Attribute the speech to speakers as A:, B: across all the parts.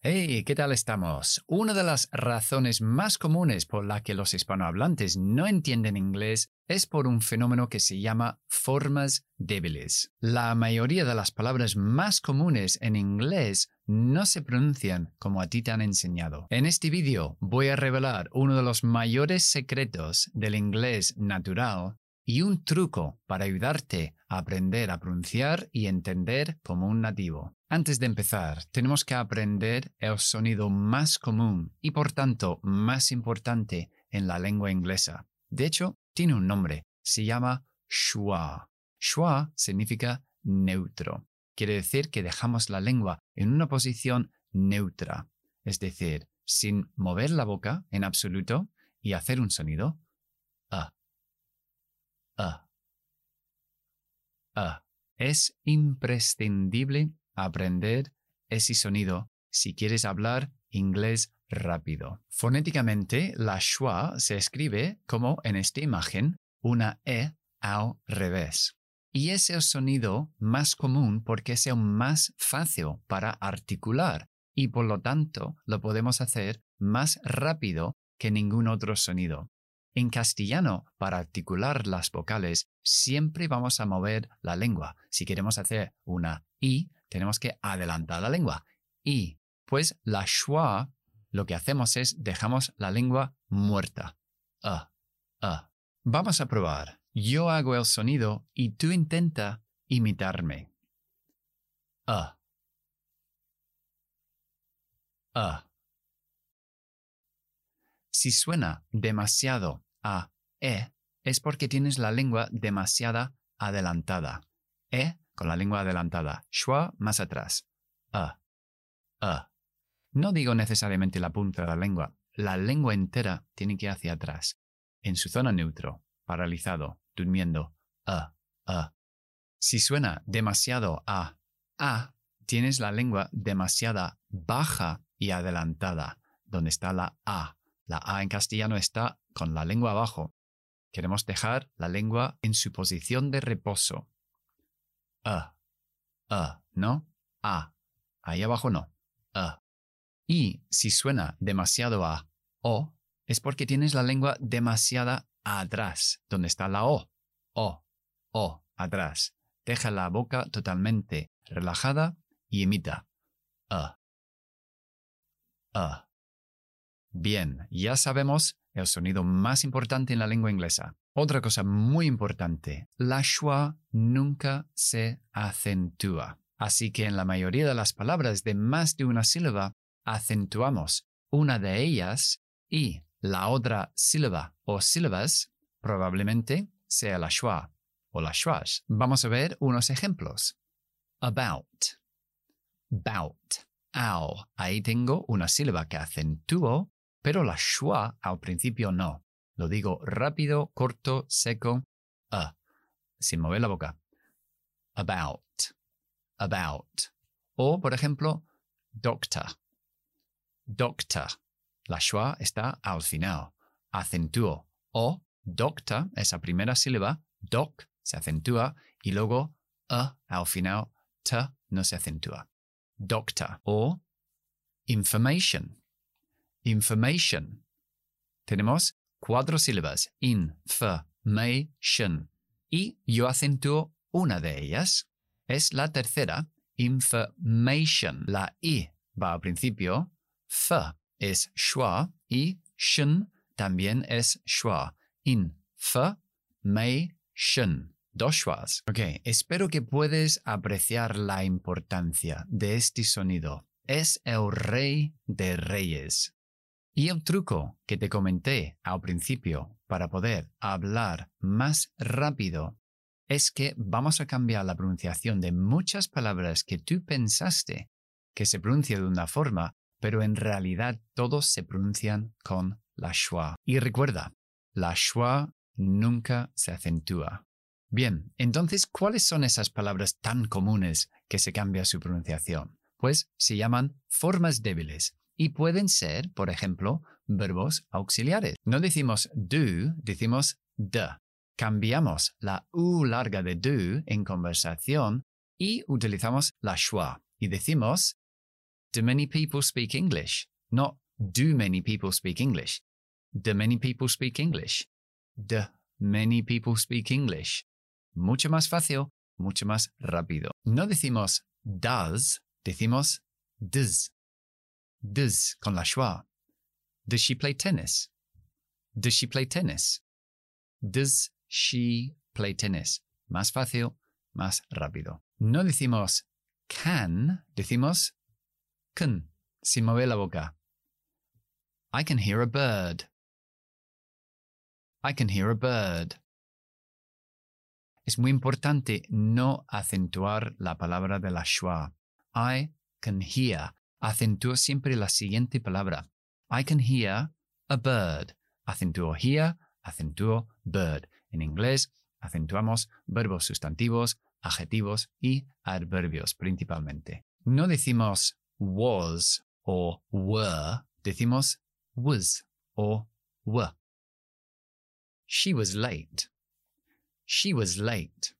A: Hey, ¿qué tal estamos? Una de las razones más comunes por la que los hispanohablantes no entienden inglés es por un fenómeno que se llama formas débiles. La mayoría de las palabras más comunes en inglés no se pronuncian como a ti te han enseñado. En este vídeo voy a revelar uno de los mayores secretos del inglés natural y un truco para ayudarte a aprender a pronunciar y entender como un nativo. Antes de empezar, tenemos que aprender el sonido más común y por tanto más importante en la lengua inglesa. De hecho, tiene un nombre, se llama schwa. Schwa significa neutro. Quiere decir que dejamos la lengua en una posición neutra, es decir, sin mover la boca en absoluto y hacer un sonido. A. A. A. Es imprescindible aprender ese sonido si quieres hablar inglés rápido. Fonéticamente, la schwa se escribe como en esta imagen, una E al revés. Y es el sonido más común porque es el más fácil para articular y por lo tanto lo podemos hacer más rápido que ningún otro sonido. En castellano, para articular las vocales, siempre vamos a mover la lengua. Si queremos hacer una I, tenemos que adelantar la lengua. Y, pues la schwa, lo que hacemos es dejamos la lengua muerta. Ah, ah. Vamos a probar. Yo hago el sonido y tú intenta imitarme. Ah. Ah. Si suena demasiado a E, es porque tienes la lengua demasiada adelantada. E con la lengua adelantada. Schwa más atrás. A. A. No digo necesariamente la punta de la lengua. La lengua entera tiene que ir hacia atrás. En su zona neutro, paralizado, durmiendo. A. A. Si suena demasiado a a, tienes la lengua demasiada baja y adelantada, donde está la a. La a en castellano está con la lengua abajo. Queremos dejar la lengua en su posición de reposo, a, a, ¿no? A. Ahí abajo no. A. Y si suena demasiado a o, es porque tienes la lengua demasiada atrás, donde está la o. O, o, atrás. Deja la boca totalmente relajada y imita. A. A. Bien, ya sabemos el sonido más importante en la lengua inglesa. Otra cosa muy importante, la schwa nunca se acentúa. Así que en la mayoría de las palabras de más de una sílaba, acentuamos una de ellas y la otra sílaba o sílabas probablemente sea la schwa o la schwash. Vamos a ver unos ejemplos. About. Bout. Ow. Ahí tengo una sílaba que acentúo pero la schwa al principio no. Lo digo rápido, corto, seco, a, sin mover la boca. About, about. O, por ejemplo, doctor. Doctor. La schwa está al final. Acentúo. O, doctor, esa primera sílaba, doc, se acentúa, y luego a al final, t no se acentúa. Doctor. O, information information. Tenemos cuatro sílabas, information. Y yo acentúo una de ellas. Es la tercera, information. La I va al principio, F es schwa y shen también es schwa. Information. Dos schwas. Ok, espero que puedes apreciar la importancia de este sonido. Es el rey de reyes. Y el truco que te comenté al principio para poder hablar más rápido es que vamos a cambiar la pronunciación de muchas palabras que tú pensaste que se pronuncia de una forma, pero en realidad todos se pronuncian con la schwa. Y recuerda, la schwa nunca se acentúa. Bien, entonces, ¿cuáles son esas palabras tan comunes que se cambia su pronunciación? Pues se llaman formas débiles y pueden ser, por ejemplo, verbos auxiliares. No decimos do, decimos the. Cambiamos la U larga de do en conversación y utilizamos la schwa y decimos Do many people speak English? Not do many people speak English. Do many people speak English? Do many people speak English? Mucho más fácil, mucho más rápido. No decimos does, decimos does. Does con la schwa. Does she play tennis? Does she play tennis? Does she play tennis? Más fácil, más rápido. No decimos can, decimos can, sin mover la boca. I can hear a bird. I can hear a bird. Es muy importante no acentuar la palabra de la schwa. I can hear. Acentúo siempre la siguiente palabra. I can hear a bird. Acentúo hear, acentúo bird. En inglés, acentuamos verbos sustantivos, adjetivos y adverbios principalmente. No decimos was o were, decimos was o were. She was late. She was late.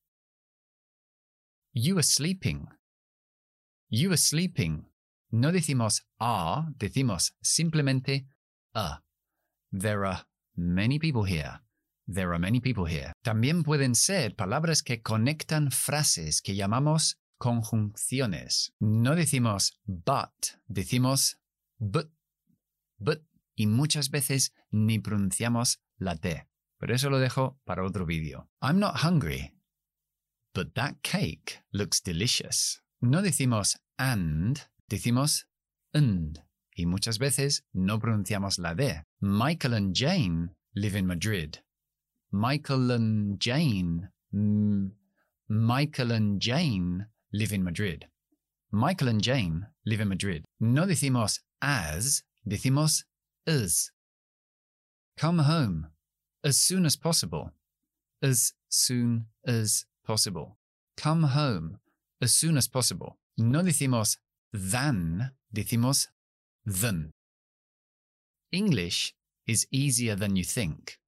A: You were sleeping. You were sleeping. No decimos are, decimos simplemente a. There are many people here. There are many people here. También pueden ser palabras que conectan frases que llamamos conjunciones. No decimos but, decimos but, but, y muchas veces ni pronunciamos la T. Pero eso lo dejo para otro vídeo. I'm not hungry, but that cake looks delicious. No decimos and, decimos and. Y muchas veces no pronunciamos la D. Michael and Jane live in Madrid. Michael and Jane. Mm, Michael and Jane live in Madrid. Michael and Jane live in Madrid. No decimos as, decimos as. Come home as soon as possible. As soon as possible. Come home as soon as possible. No decimos than, decimos than. English is easier than you think.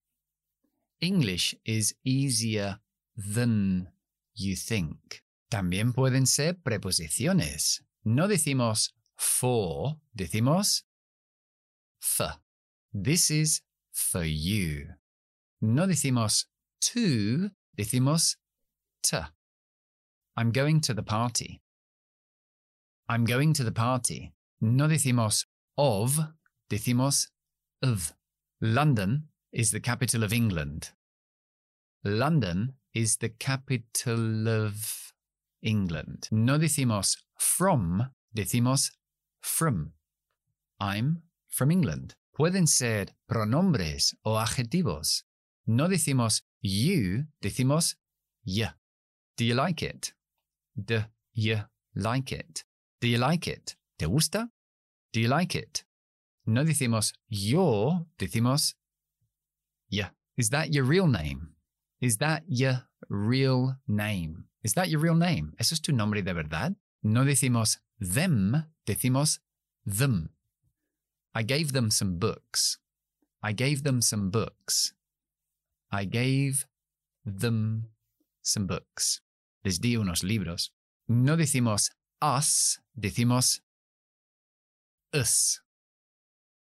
A: English is easier than you think. También pueden ser preposiciones. No decimos for, decimos for. This is for you. No decimos to, decimos to. I'm going to the party. I'm going to the party. No decimos of, decimos of. London is the capital of England. London is the capital of England. No decimos from, decimos from. I'm from England. Pueden ser pronombres o adjetivos. No decimos you, decimos y. Do you like it? Do you like it? Do you like it? ¿Te gusta? Do you like it? No decimos yo, decimos yeah. Is that your real name? Is that your real name? Is that your real name? ¿Eso es tu nombre de verdad? No decimos them, decimos them. I gave them some books. I gave them some books. I gave them some books. Les di unos libros. No decimos us, decimos us.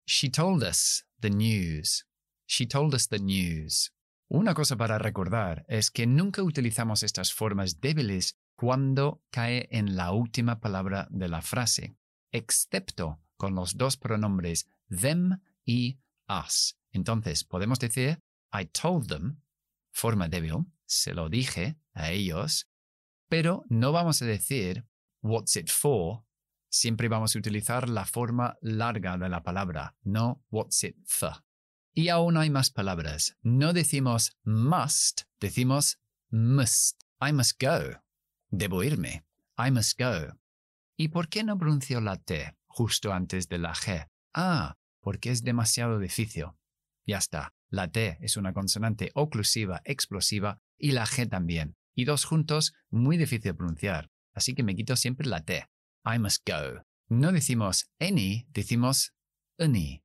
A: She told us the news. She told us the news. Una cosa para recordar es que nunca utilizamos estas formas débiles cuando cae en la última palabra de la frase, excepto con los dos pronombres them y us. Entonces, podemos decir I told them, forma débil, se lo dije a ellos, pero no vamos a decir what's it for, siempre vamos a utilizar la forma larga de la palabra, no what's it for. Y aún hay más palabras. No decimos must, decimos must. I must go. Debo irme. I must go. ¿Y por qué no pronuncio la T justo antes de la G? Ah, porque es demasiado difícil. Ya está. La T es una consonante oclusiva explosiva y la G también. Y dos juntos, muy difícil de pronunciar. Así que me quito siempre la T. I must go. No decimos any, decimos any.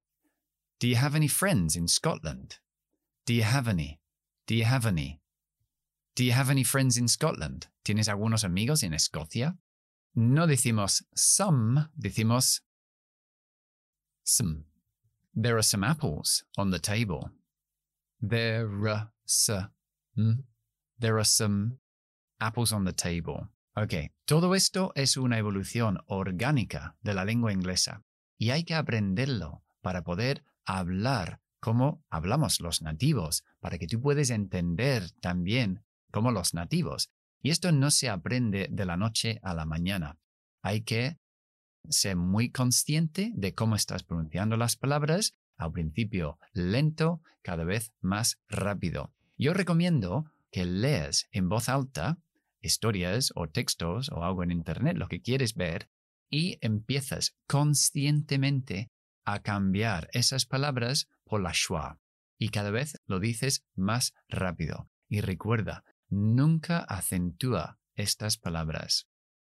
A: Do you have any friends in Scotland? Do you have any? Do you have any? Do you have any friends in Scotland? ¿Tienes algunos amigos en Escocia? no decimos some, decimos some. There are some apples on the table. There are some. There are some apples on the table. Ok, todo esto es una evolución orgánica de la lengua inglesa y hay que aprenderlo para poder hablar como hablamos los nativos, para que tú puedas entender también como los nativos. Y esto no se aprende de la noche a la mañana. Hay que ser muy consciente de cómo estás pronunciando las palabras, al principio lento, cada vez más rápido. Yo recomiendo que leas en voz alta historias o textos o algo en Internet, lo que quieres ver, y empiezas conscientemente a cambiar esas palabras por la schwa. Y cada vez lo dices más rápido. Y recuerda, nunca acentúa estas palabras.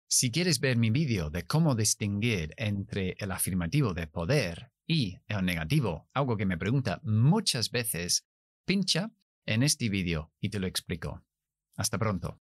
A: Si quieres ver mi vídeo de cómo distinguir entre el afirmativo de poder y el negativo, algo que me pregunta muchas veces, pincha en este vídeo y te lo explico. Hasta pronto.